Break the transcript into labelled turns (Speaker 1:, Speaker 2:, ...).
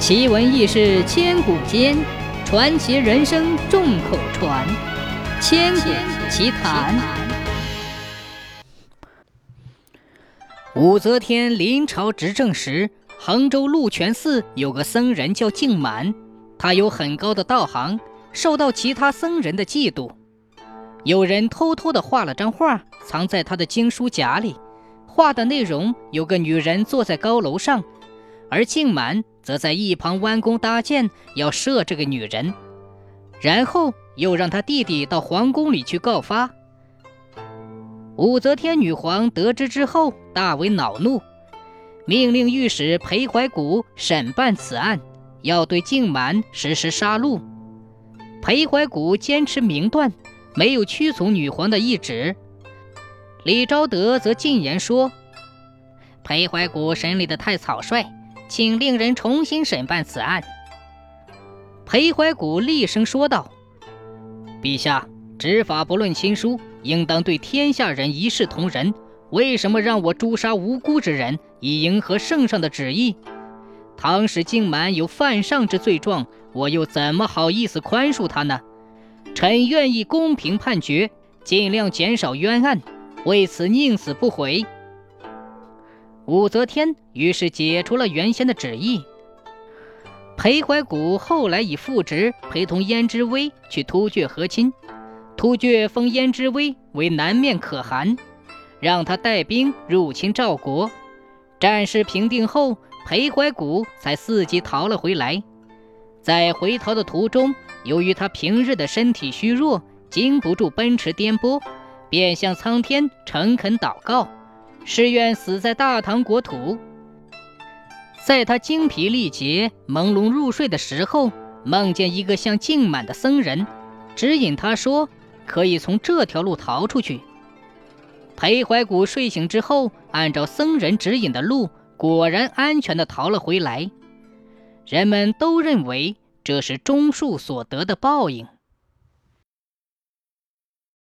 Speaker 1: 奇闻异事千古间，传奇人生众口传。千古奇谈。武则天临朝执政时，杭州鹿泉寺有个僧人叫净满，他有很高的道行，受到其他僧人的嫉妒。有人偷偷的画了张画，藏在他的经书夹里。画的内容有个女人坐在高楼上，而净满则在一旁弯弓搭箭，要射这个女人。然后又让他弟弟到皇宫里去告发。武则天女皇得知之后，大为恼怒，命令御史裴怀古审办此案，要对静满实施杀戮。裴怀古坚持明断。没有屈从女皇的懿旨，李昭德则进言说：“裴怀古审理的太草率，请令人重新审办此案。”裴怀古厉声说道：“陛下，执法不论亲疏，应当对天下人一视同仁。为什么让我诛杀无辜之人，以迎合圣上的旨意？倘使靖满有犯上之罪状，我又怎么好意思宽恕他呢？”臣愿意公平判决，尽量减少冤案，为此宁死不悔。武则天于是解除了原先的旨意。裴怀古后来以副职陪同胭脂威去突厥和亲，突厥封胭脂威为南面可汗，让他带兵入侵赵国。战事平定后，裴怀古才伺机逃了回来。在回逃的途中，由于他平日的身体虚弱，经不住奔驰颠簸，便向苍天诚恳祷告，誓愿死在大唐国土。在他精疲力竭、朦胧入睡的时候，梦见一个像净满的僧人，指引他说可以从这条路逃出去。裴怀古睡醒之后，按照僧人指引的路，果然安全地逃了回来。人们都认为这是钟树所得的报应。